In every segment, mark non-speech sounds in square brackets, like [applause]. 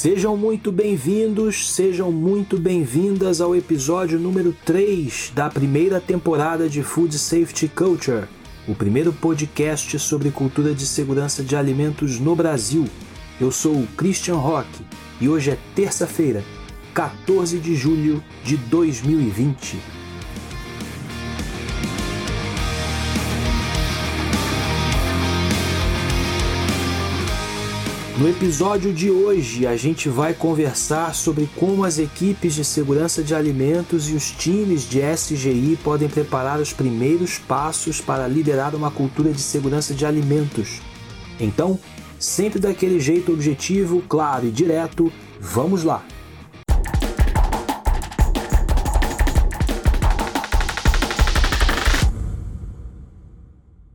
Sejam muito bem-vindos, sejam muito bem-vindas ao episódio número 3 da primeira temporada de Food Safety Culture, o primeiro podcast sobre cultura de segurança de alimentos no Brasil. Eu sou o Christian Rock e hoje é terça-feira, 14 de julho de 2020. No episódio de hoje, a gente vai conversar sobre como as equipes de segurança de alimentos e os times de SGI podem preparar os primeiros passos para liderar uma cultura de segurança de alimentos. Então, sempre daquele jeito objetivo, claro e direto, vamos lá!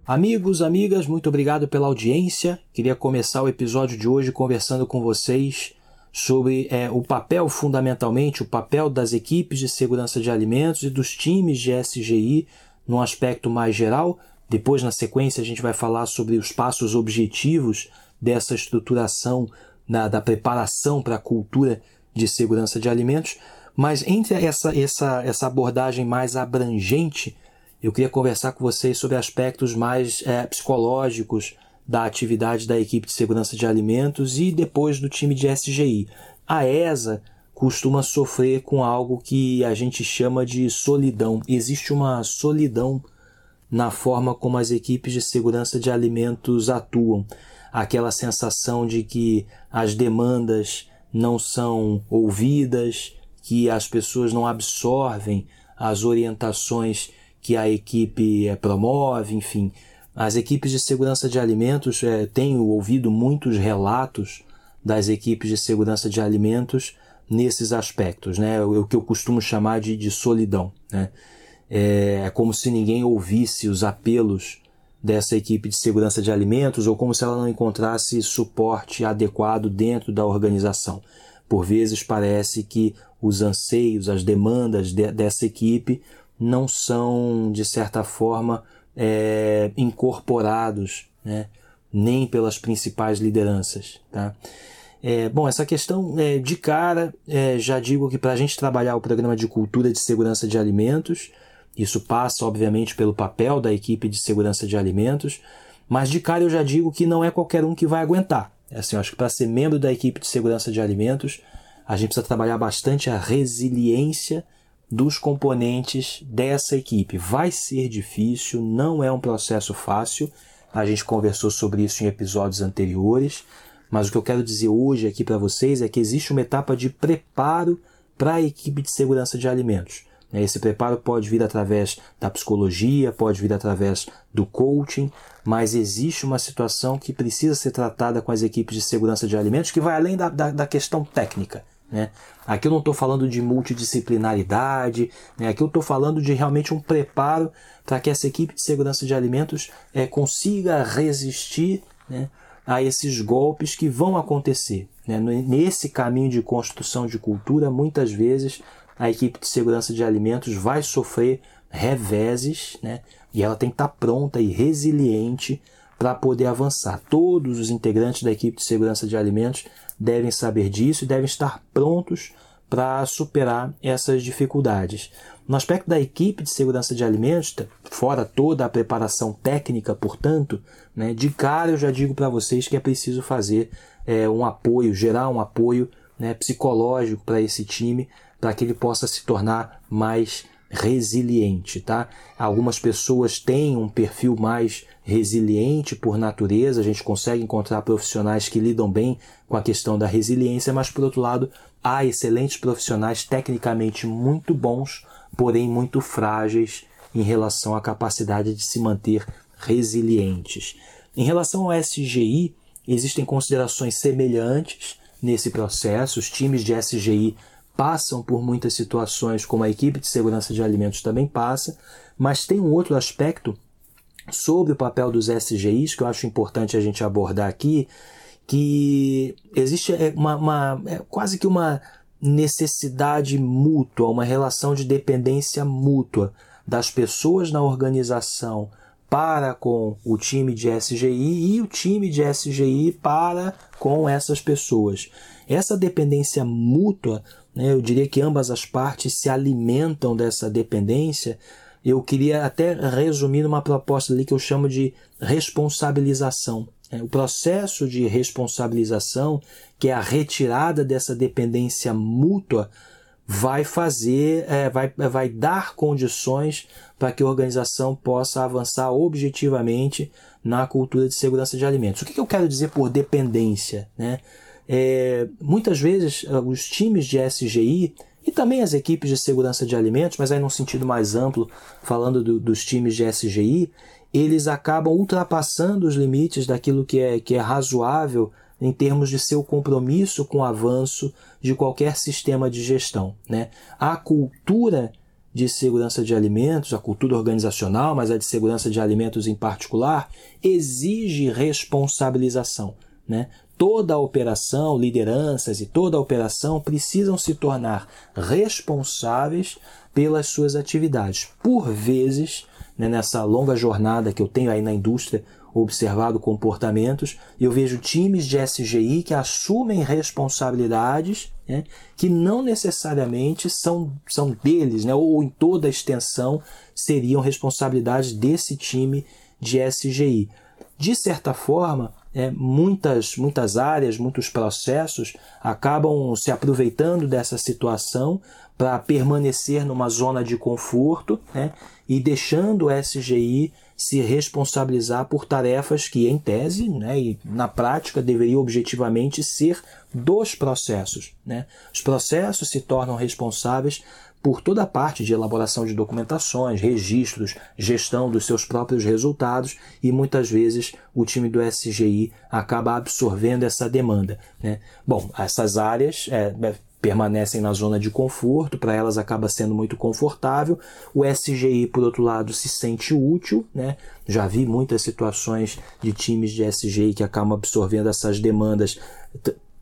Amigos, amigas, muito obrigado pela audiência. Queria começar o episódio de hoje conversando com vocês sobre é, o papel, fundamentalmente, o papel das equipes de segurança de alimentos e dos times de SGI num aspecto mais geral. Depois, na sequência, a gente vai falar sobre os passos objetivos dessa estruturação na, da preparação para a cultura de segurança de alimentos. Mas entre essa, essa, essa abordagem mais abrangente, eu queria conversar com vocês sobre aspectos mais é, psicológicos da atividade da equipe de segurança de alimentos e depois do time de SGI. A ESA costuma sofrer com algo que a gente chama de solidão. Existe uma solidão na forma como as equipes de segurança de alimentos atuam. Aquela sensação de que as demandas não são ouvidas, que as pessoas não absorvem as orientações que a equipe eh, promove, enfim. As equipes de segurança de alimentos, é, tenho ouvido muitos relatos das equipes de segurança de alimentos nesses aspectos, né? o que eu costumo chamar de, de solidão. Né? É, é como se ninguém ouvisse os apelos dessa equipe de segurança de alimentos ou como se ela não encontrasse suporte adequado dentro da organização. Por vezes parece que os anseios, as demandas de, dessa equipe não são, de certa forma, é, incorporados, né? nem pelas principais lideranças. Tá? É, bom, essa questão é, de cara, é, já digo que para a gente trabalhar o programa de cultura de segurança de alimentos, isso passa, obviamente, pelo papel da equipe de segurança de alimentos, mas de cara eu já digo que não é qualquer um que vai aguentar. É assim, eu acho que para ser membro da equipe de segurança de alimentos, a gente precisa trabalhar bastante a resiliência dos componentes dessa equipe. Vai ser difícil, não é um processo fácil. A gente conversou sobre isso em episódios anteriores, mas o que eu quero dizer hoje aqui para vocês é que existe uma etapa de preparo para a equipe de segurança de alimentos. Esse preparo pode vir através da psicologia, pode vir através do coaching, mas existe uma situação que precisa ser tratada com as equipes de segurança de alimentos que vai além da, da, da questão técnica. Né? Aqui eu não estou falando de multidisciplinaridade, né? aqui eu estou falando de realmente um preparo para que essa equipe de segurança de alimentos é, consiga resistir né, a esses golpes que vão acontecer. Né? Nesse caminho de construção de cultura, muitas vezes a equipe de segurança de alimentos vai sofrer reveses né? e ela tem que estar tá pronta e resiliente para poder avançar. Todos os integrantes da equipe de segurança de alimentos devem saber disso e devem estar prontos para superar essas dificuldades. No aspecto da equipe de segurança de alimentos, fora toda a preparação técnica, portanto, né, de cara eu já digo para vocês que é preciso fazer é, um apoio, gerar um apoio né, psicológico para esse time, para que ele possa se tornar mais resiliente, tá? Algumas pessoas têm um perfil mais resiliente por natureza, a gente consegue encontrar profissionais que lidam bem com a questão da resiliência, mas por outro lado, há excelentes profissionais tecnicamente muito bons, porém muito frágeis em relação à capacidade de se manter resilientes. Em relação ao SGI, existem considerações semelhantes nesse processo. Os times de SGI passam por muitas situações, como a equipe de segurança de alimentos também passa, mas tem um outro aspecto sobre o papel dos SGIs que eu acho importante a gente abordar aqui, que existe é, uma, uma é quase que uma necessidade mútua, uma relação de dependência mútua das pessoas na organização para com o time de SGI e o time de SGI para com essas pessoas. Essa dependência mútua, né, eu diria que ambas as partes se alimentam dessa dependência. Eu queria até resumir numa proposta ali que eu chamo de responsabilização. É, o processo de responsabilização, que é a retirada dessa dependência mútua, vai fazer, é, vai, vai dar condições para que a organização possa avançar objetivamente na cultura de segurança de alimentos. O que, que eu quero dizer por dependência? Né? É, muitas vezes é, os times de SGI e também as equipes de segurança de alimentos, mas aí num sentido mais amplo, falando do, dos times de SGI, eles acabam ultrapassando os limites daquilo que é, que é razoável em termos de seu compromisso com o avanço de qualquer sistema de gestão. Né? A cultura de segurança de alimentos, a cultura organizacional, mas a de segurança de alimentos em particular, exige responsabilização. Né? Toda a operação, lideranças e toda a operação precisam se tornar responsáveis pelas suas atividades. Por vezes, né, nessa longa jornada que eu tenho aí na indústria observado comportamentos, eu vejo times de SGI que assumem responsabilidades né, que não necessariamente são, são deles, né, ou em toda a extensão seriam responsabilidades desse time de SGI. De certa forma, é, muitas, muitas áreas, muitos processos acabam se aproveitando dessa situação para permanecer numa zona de conforto né, e deixando o SGI se responsabilizar por tarefas que, em tese né, e na prática, deveriam objetivamente ser dos processos. Né? Os processos se tornam responsáveis por toda a parte de elaboração de documentações, registros, gestão dos seus próprios resultados e muitas vezes o time do SGI acaba absorvendo essa demanda. Né? Bom, essas áreas é, é permanecem na zona de conforto, para elas acaba sendo muito confortável. O SGI, por outro lado, se sente útil, né? Já vi muitas situações de times de SGI que acabam absorvendo essas demandas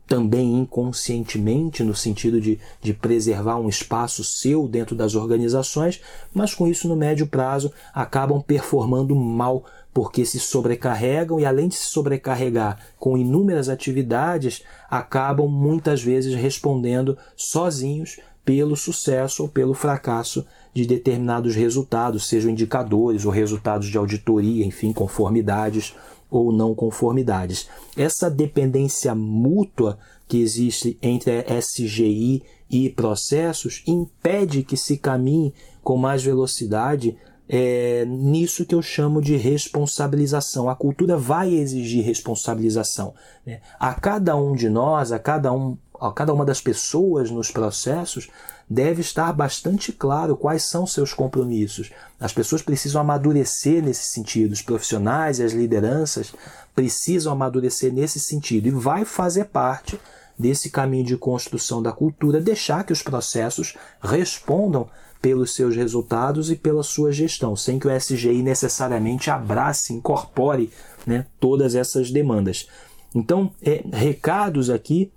também inconscientemente, no sentido de, de preservar um espaço seu dentro das organizações, mas com isso, no médio prazo, acabam performando mal porque se sobrecarregam e, além de se sobrecarregar com inúmeras atividades, acabam muitas vezes respondendo sozinhos pelo sucesso ou pelo fracasso de determinados resultados, sejam indicadores ou resultados de auditoria, enfim, conformidades ou não conformidades. Essa dependência mútua que existe entre SGI e processos impede que se caminhe com mais velocidade é, nisso que eu chamo de responsabilização. A cultura vai exigir responsabilização. Né? A cada um de nós, a cada, um, a cada uma das pessoas nos processos, deve estar bastante claro quais são seus compromissos. As pessoas precisam amadurecer nesse sentido, os profissionais e as lideranças precisam amadurecer nesse sentido e vai fazer parte desse caminho de construção da cultura, deixar que os processos respondam pelos seus resultados e pela sua gestão, sem que o SGI necessariamente abrace, incorpore né, todas essas demandas. Então, é, recados aqui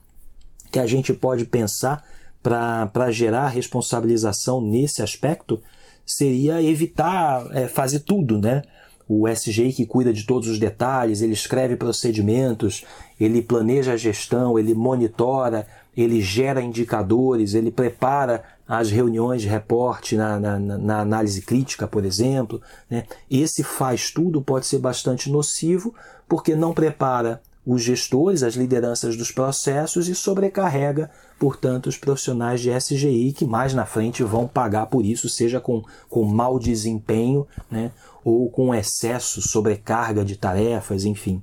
que a gente pode pensar para gerar responsabilização nesse aspecto seria evitar é, fazer tudo, né? O SGI que cuida de todos os detalhes, ele escreve procedimentos, ele planeja a gestão, ele monitora, ele gera indicadores, ele prepara as reuniões de reporte na, na, na análise crítica, por exemplo. Né? Esse faz tudo pode ser bastante nocivo porque não prepara os gestores, as lideranças dos processos e sobrecarrega, portanto, os profissionais de SGI que mais na frente vão pagar por isso, seja com, com mau desempenho né, ou com excesso, sobrecarga de tarefas, enfim.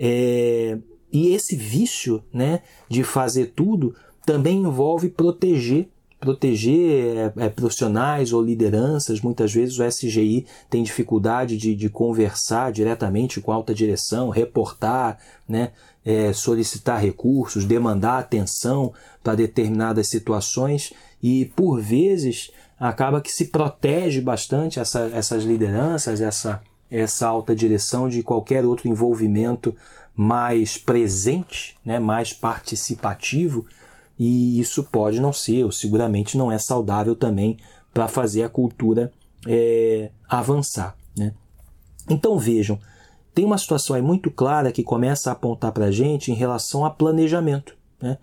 É, e esse vício né, de fazer tudo também envolve proteger proteger é, é, profissionais ou lideranças. Muitas vezes o SGI tem dificuldade de, de conversar diretamente com a alta direção, reportar, né, é, solicitar recursos, demandar atenção para determinadas situações e, por vezes, acaba que se protege bastante essa, essas lideranças, essa, essa alta direção de qualquer outro envolvimento mais presente, né, mais participativo e isso pode não ser, ou seguramente não é saudável também para fazer a cultura é, avançar. Né? Então vejam, tem uma situação aí muito clara que começa a apontar para a gente em relação a planejamento. Né?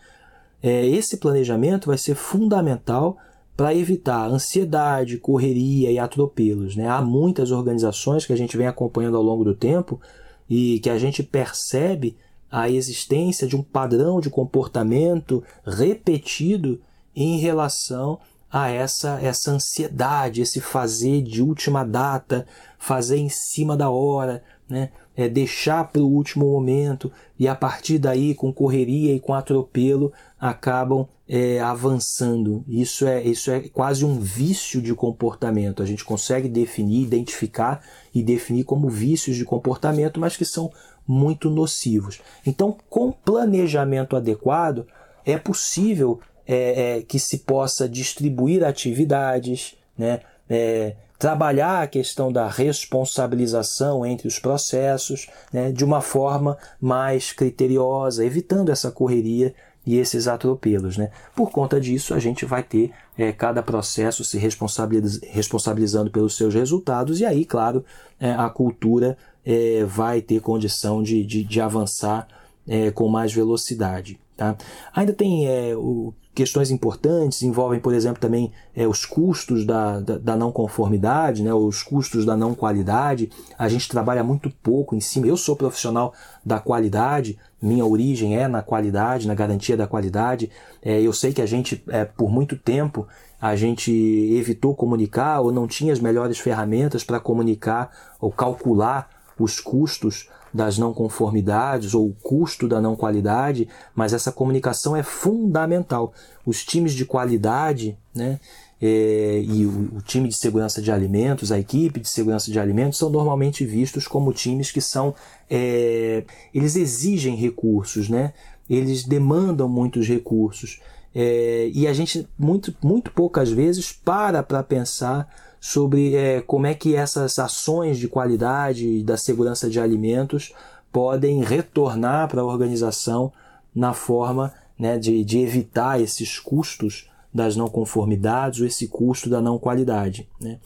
É, esse planejamento vai ser fundamental para evitar ansiedade, correria e atropelos. Né? Há muitas organizações que a gente vem acompanhando ao longo do tempo e que a gente percebe a existência de um padrão de comportamento repetido em relação a essa, essa ansiedade, esse fazer de última data, fazer em cima da hora, né? É deixar para o último momento e a partir daí, com correria e com atropelo, acabam é, avançando. Isso é, isso é quase um vício de comportamento. A gente consegue definir, identificar e definir como vícios de comportamento, mas que são muito nocivos. Então, com planejamento adequado, é possível é, é, que se possa distribuir atividades, né? É, trabalhar a questão da responsabilização entre os processos né? de uma forma mais criteriosa, evitando essa correria e esses atropelos. Né? Por conta disso, a gente vai ter é, cada processo se responsabiliz responsabilizando pelos seus resultados, e aí, claro, é, a cultura é, vai ter condição de, de, de avançar é, com mais velocidade. Tá? Ainda tem é, o, questões importantes, envolvem, por exemplo, também é, os custos da, da, da, não conformidade, né, os custos da não qualidade. A gente trabalha muito pouco em cima. Eu sou profissional da qualidade, minha origem é na qualidade, na garantia da qualidade. É, eu sei que a gente, é, por muito tempo, a gente evitou comunicar ou não tinha as melhores ferramentas para comunicar ou calcular os custos das não conformidades ou o custo da não qualidade, mas essa comunicação é fundamental. Os times de qualidade, né, é, e o, o, time de segurança de alimentos, a equipe de segurança de alimentos, são normalmente vistos como times que são. É, eles exigem recursos, né? eles demandam muitos recursos. É, e a gente, muito, muito poucas vezes, para para pensar sobre é, como é que essas ações de qualidade da segurança de alimentos podem retornar para a organização na forma né, de, de evitar esses custos das não conformidades ou esse custo da não qualidade. Né?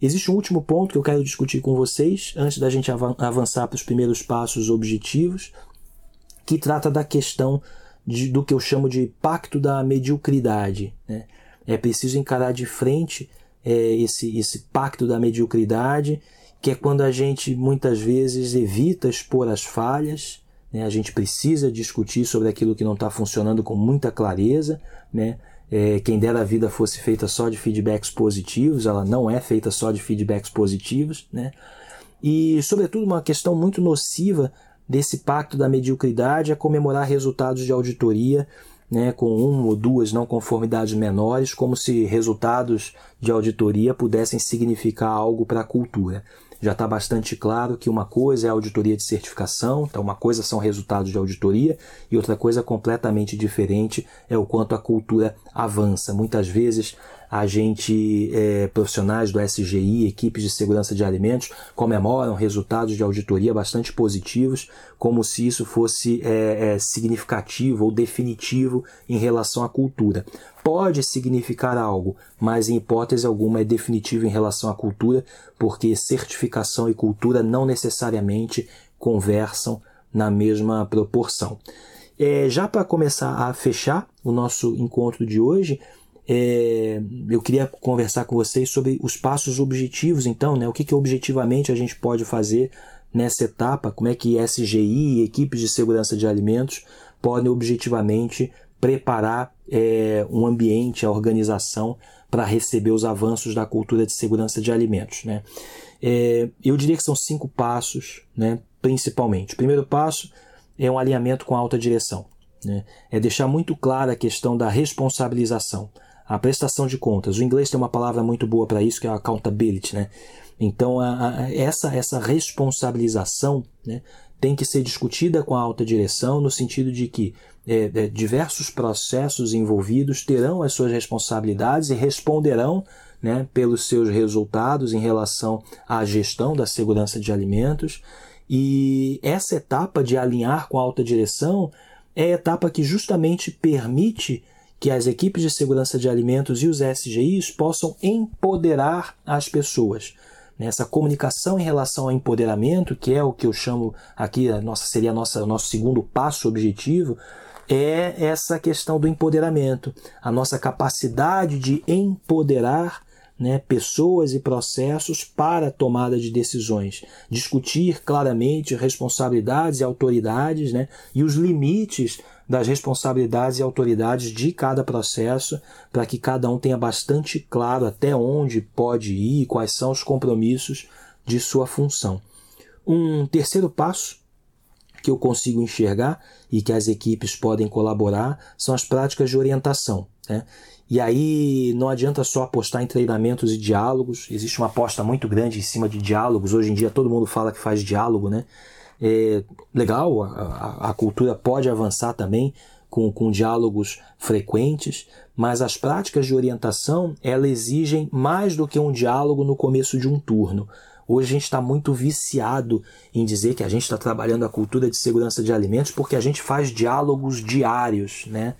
Existe um último ponto que eu quero discutir com vocês antes da gente avançar para os primeiros passos objetivos, que trata da questão de, do que eu chamo de pacto da mediocridade. Né? É preciso encarar de frente é, esse, esse pacto da mediocridade, que é quando a gente muitas vezes evita expor as falhas, né? a gente precisa discutir sobre aquilo que não está funcionando com muita clareza. Né? É, quem dera a vida fosse feita só de feedbacks positivos, ela não é feita só de feedbacks positivos. Né? E, sobretudo, uma questão muito nociva desse pacto da mediocridade é comemorar resultados de auditoria né, com uma ou duas não conformidades menores, como se resultados de auditoria pudessem significar algo para a cultura. Já está bastante claro que uma coisa é auditoria de certificação, então uma coisa são resultados de auditoria e outra coisa completamente diferente é o quanto a cultura avança. Muitas vezes a gente, é, profissionais do SGI, equipes de segurança de alimentos, comemoram resultados de auditoria bastante positivos, como se isso fosse é, é, significativo ou definitivo em relação à cultura. Pode significar algo, mas em hipótese alguma é definitivo em relação à cultura, porque certificação e cultura não necessariamente conversam na mesma proporção. É, já para começar a fechar o nosso encontro de hoje, é, eu queria conversar com vocês sobre os passos objetivos, então, né? O que, que objetivamente a gente pode fazer nessa etapa, como é que SGI e equipes de segurança de alimentos podem objetivamente preparar é, um ambiente, a organização, para receber os avanços da cultura de segurança de alimentos. Né? É, eu diria que são cinco passos, né, principalmente. O primeiro passo é um alinhamento com a alta direção. Né? É deixar muito clara a questão da responsabilização a prestação de contas. O inglês tem uma palavra muito boa para isso, que é accountability. Né? Então, a, a, essa, essa responsabilização né, tem que ser discutida com a alta direção, no sentido de que é, é, diversos processos envolvidos terão as suas responsabilidades e responderão né, pelos seus resultados em relação à gestão da segurança de alimentos. E essa etapa de alinhar com a alta direção é a etapa que justamente permite que as equipes de segurança de alimentos e os SGIs possam empoderar as pessoas. né, essa comunicação em relação ao empoderamento, que é o que eu chamo aqui, a nossa, seria a nossa, o nosso segundo passo objetivo, é essa questão do empoderamento, a nossa capacidade de empoderar né, pessoas e processos para tomada de decisões, discutir claramente responsabilidades e autoridades né, e os limites das responsabilidades e autoridades de cada processo, para que cada um tenha bastante claro até onde pode ir, quais são os compromissos de sua função. Um terceiro passo que eu consigo enxergar e que as equipes podem colaborar são as práticas de orientação. Né? E aí não adianta só apostar em treinamentos e diálogos, existe uma aposta muito grande em cima de diálogos. Hoje em dia todo mundo fala que faz diálogo, né? É legal, a, a cultura pode avançar também com, com diálogos frequentes, mas as práticas de orientação elas exigem mais do que um diálogo no começo de um turno. Hoje a gente está muito viciado em dizer que a gente está trabalhando a cultura de segurança de alimentos porque a gente faz diálogos diários, né?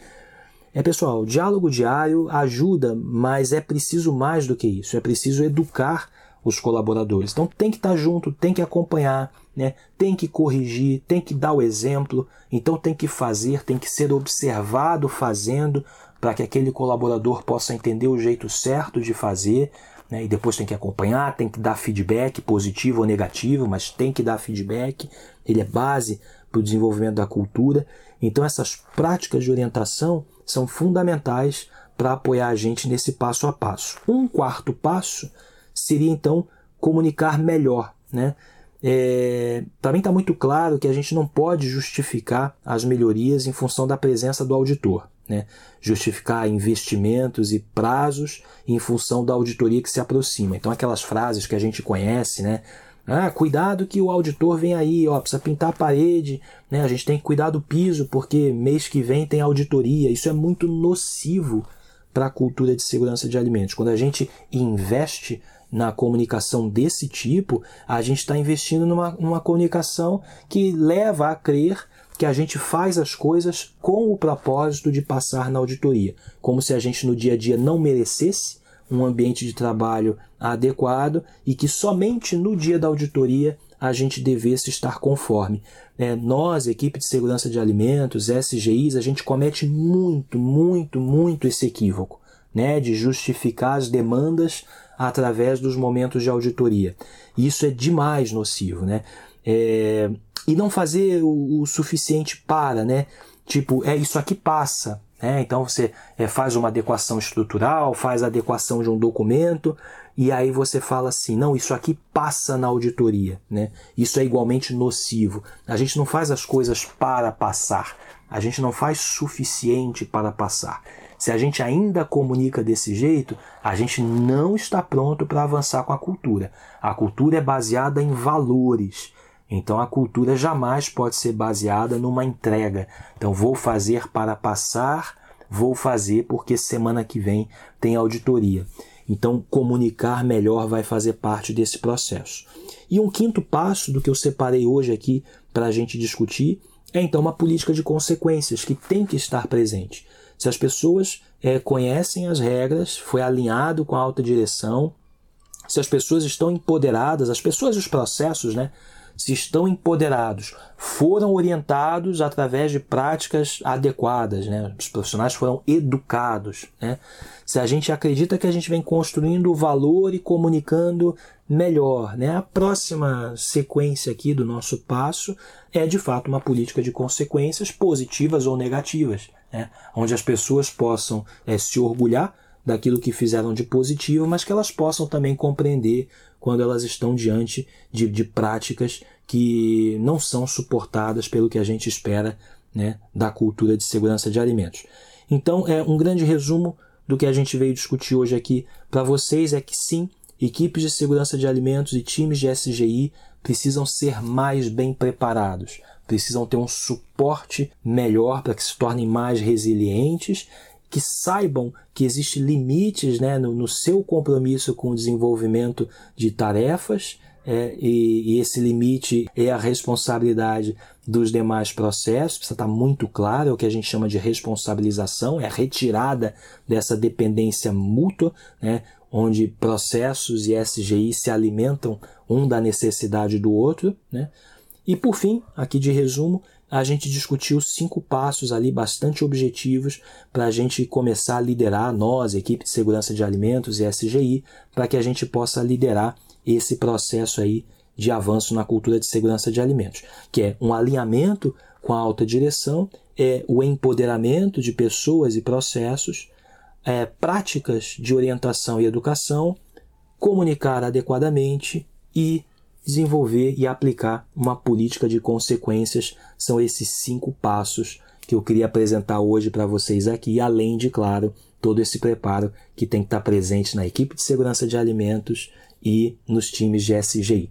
É pessoal, diálogo diário ajuda, mas é preciso mais do que isso. É preciso educar os colaboradores. Então tem que estar junto, tem que acompanhar, né? tem que corrigir, tem que dar o exemplo, então tem que fazer, tem que ser observado fazendo para que aquele colaborador possa entender o jeito certo de fazer. Né? E depois tem que acompanhar, tem que dar feedback positivo ou negativo, mas tem que dar feedback. Ele é base para o desenvolvimento da cultura. Então essas práticas de orientação são fundamentais para apoiar a gente nesse passo a passo. Um quarto passo seria então comunicar melhor. Né? É, para mim está muito claro que a gente não pode justificar as melhorias em função da presença do auditor. Né? Justificar investimentos e prazos em função da auditoria que se aproxima. Então, aquelas frases que a gente conhece, né? Ah, cuidado que o auditor vem aí, ó, precisa pintar a parede, né? A gente tem que cuidar do piso porque mês que vem tem auditoria. Isso é muito nocivo para a cultura de segurança de alimentos. Quando a gente investe na comunicação desse tipo, a gente está investindo numa, numa comunicação que leva a crer que a gente faz as coisas com o propósito de passar na auditoria, como se a gente no dia a dia não merecesse um ambiente de trabalho adequado e que somente no dia da auditoria a gente devesse estar conforme. É, nós, equipe de segurança de alimentos, SGIs, a gente comete muito, muito, muito esse equívoco né, de justificar as demandas através dos momentos de auditoria. Isso é demais nocivo, né? É, e não fazer o, o, suficiente para, né? Tipo, é isso aqui passa. Né? Então você é, faz uma adequação estrutural, faz a adequação de um documento, e aí você fala assim: não, isso aqui passa na auditoria. Né? Isso é igualmente nocivo. A gente não faz as coisas para passar, a gente não faz suficiente para passar. Se a gente ainda comunica desse jeito, a gente não está pronto para avançar com a cultura. A cultura é baseada em valores. Então a cultura jamais pode ser baseada numa entrega. Então vou fazer para passar, vou fazer porque semana que vem tem auditoria. Então comunicar melhor vai fazer parte desse processo. E um quinto passo do que eu separei hoje aqui para a gente discutir é então uma política de consequências que tem que estar presente. Se as pessoas é, conhecem as regras, foi alinhado com a alta direção, se as pessoas estão empoderadas, as pessoas e os processos, né? Se estão empoderados, foram orientados através de práticas adequadas, né? Os profissionais foram educados, né? Se a gente acredita que a gente vem construindo valor e comunicando melhor, né? A próxima sequência aqui do nosso passo é de fato uma política de consequências positivas ou negativas né? onde as pessoas possam é, se orgulhar daquilo que fizeram de positivo, mas que elas possam também compreender quando elas estão diante de, de práticas que não são suportadas pelo que a gente espera né, da cultura de segurança de alimentos. Então, é um grande resumo do que a gente veio discutir hoje aqui para vocês é que sim, equipes de segurança de alimentos e times de SGI precisam ser mais bem preparados precisam ter um suporte melhor para que se tornem mais resilientes, que saibam que existem limites né, no, no seu compromisso com o desenvolvimento de tarefas, é, e, e, esse limite é a responsabilidade dos demais processos, precisa estar muito claro, é o que a gente chama de responsabilização, é a retirada dessa dependência mútua. Né? onde processos e SGI se alimentam um da necessidade do outro. Né? E por fim, aqui de resumo, a gente discutiu cinco passos ali bastante objetivos para a gente começar a liderar, nós, equipe de segurança de alimentos e SGI, para que a gente possa liderar esse processo aí de avanço na cultura de segurança de alimentos, que é um alinhamento com a alta direção, é o empoderamento de pessoas e processos, é, práticas de orientação e educação, comunicar adequadamente e desenvolver e aplicar uma política de consequências. São esses cinco passos que eu queria apresentar hoje para vocês aqui, além de, claro, todo esse preparo que tem que estar presente na equipe de segurança de alimentos e nos times de SGI.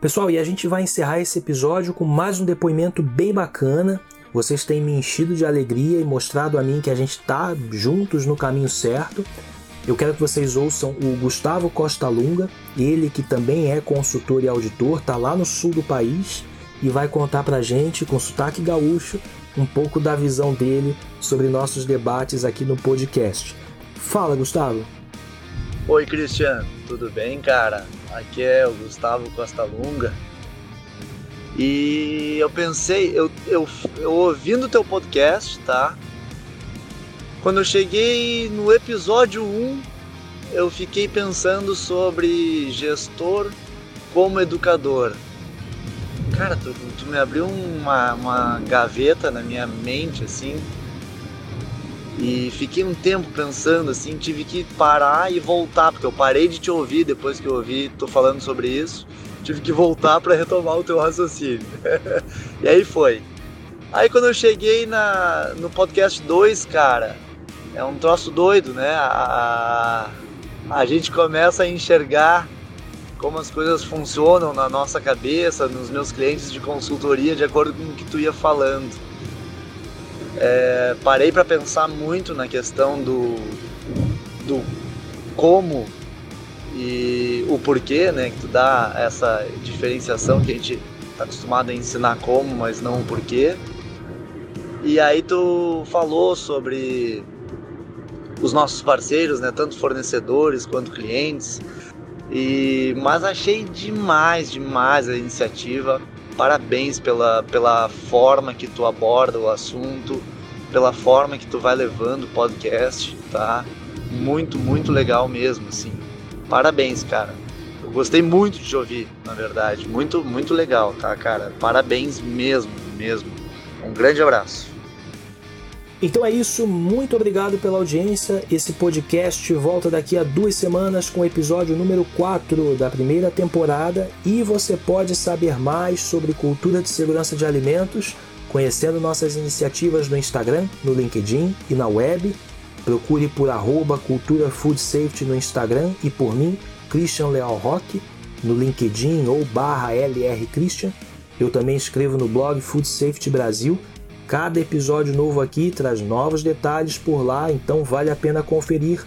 Pessoal, e a gente vai encerrar esse episódio com mais um depoimento bem bacana. Vocês têm me enchido de alegria e mostrado a mim que a gente está juntos no caminho certo. Eu quero que vocês ouçam o Gustavo Costa Lunga, ele que também é consultor e auditor, está lá no sul do país e vai contar para a gente, com sotaque gaúcho, um pouco da visão dele sobre nossos debates aqui no podcast. Fala, Gustavo! Oi, Cristiano, tudo bem, cara? Aqui é o Gustavo Costa Lunga. E eu pensei, eu, eu, eu ouvindo o teu podcast, tá? Quando eu cheguei no episódio 1, eu fiquei pensando sobre gestor como educador. Cara, tu, tu me abriu uma, uma gaveta na minha mente, assim, e fiquei um tempo pensando assim, tive que parar e voltar, porque eu parei de te ouvir depois que eu ouvi tô falando sobre isso. Tive que voltar para retomar o teu raciocínio. [laughs] e aí foi. Aí quando eu cheguei na, no podcast 2, cara, é um troço doido, né? A, a gente começa a enxergar como as coisas funcionam na nossa cabeça, nos meus clientes de consultoria, de acordo com o que tu ia falando é, parei para pensar muito na questão do, do como e o porquê, né? Que tu dá essa diferenciação que a gente está acostumado a ensinar como, mas não o porquê. E aí tu falou sobre os nossos parceiros, né? Tanto fornecedores quanto clientes. E mas achei demais, demais a iniciativa parabéns pela, pela forma que tu aborda o assunto, pela forma que tu vai levando o podcast, tá? Muito, muito legal mesmo, assim. Parabéns, cara. Eu gostei muito de ouvir, na verdade. Muito, muito legal, tá, cara? Parabéns mesmo, mesmo. Um grande abraço. Então é isso, muito obrigado pela audiência. Esse podcast volta daqui a duas semanas com o episódio número 4 da primeira temporada e você pode saber mais sobre cultura de segurança de alimentos conhecendo nossas iniciativas no Instagram, no LinkedIn e na web. Procure por arroba Cultura Food Safety no Instagram e por mim, Christian Leal Roque, no LinkedIn ou barra LR Christian. Eu também escrevo no blog Food Safety Brasil Cada episódio novo aqui traz novos detalhes por lá, então vale a pena conferir.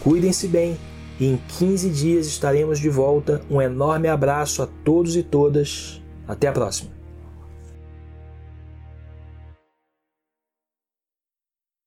Cuidem-se bem e em 15 dias estaremos de volta. Um enorme abraço a todos e todas. Até a próxima.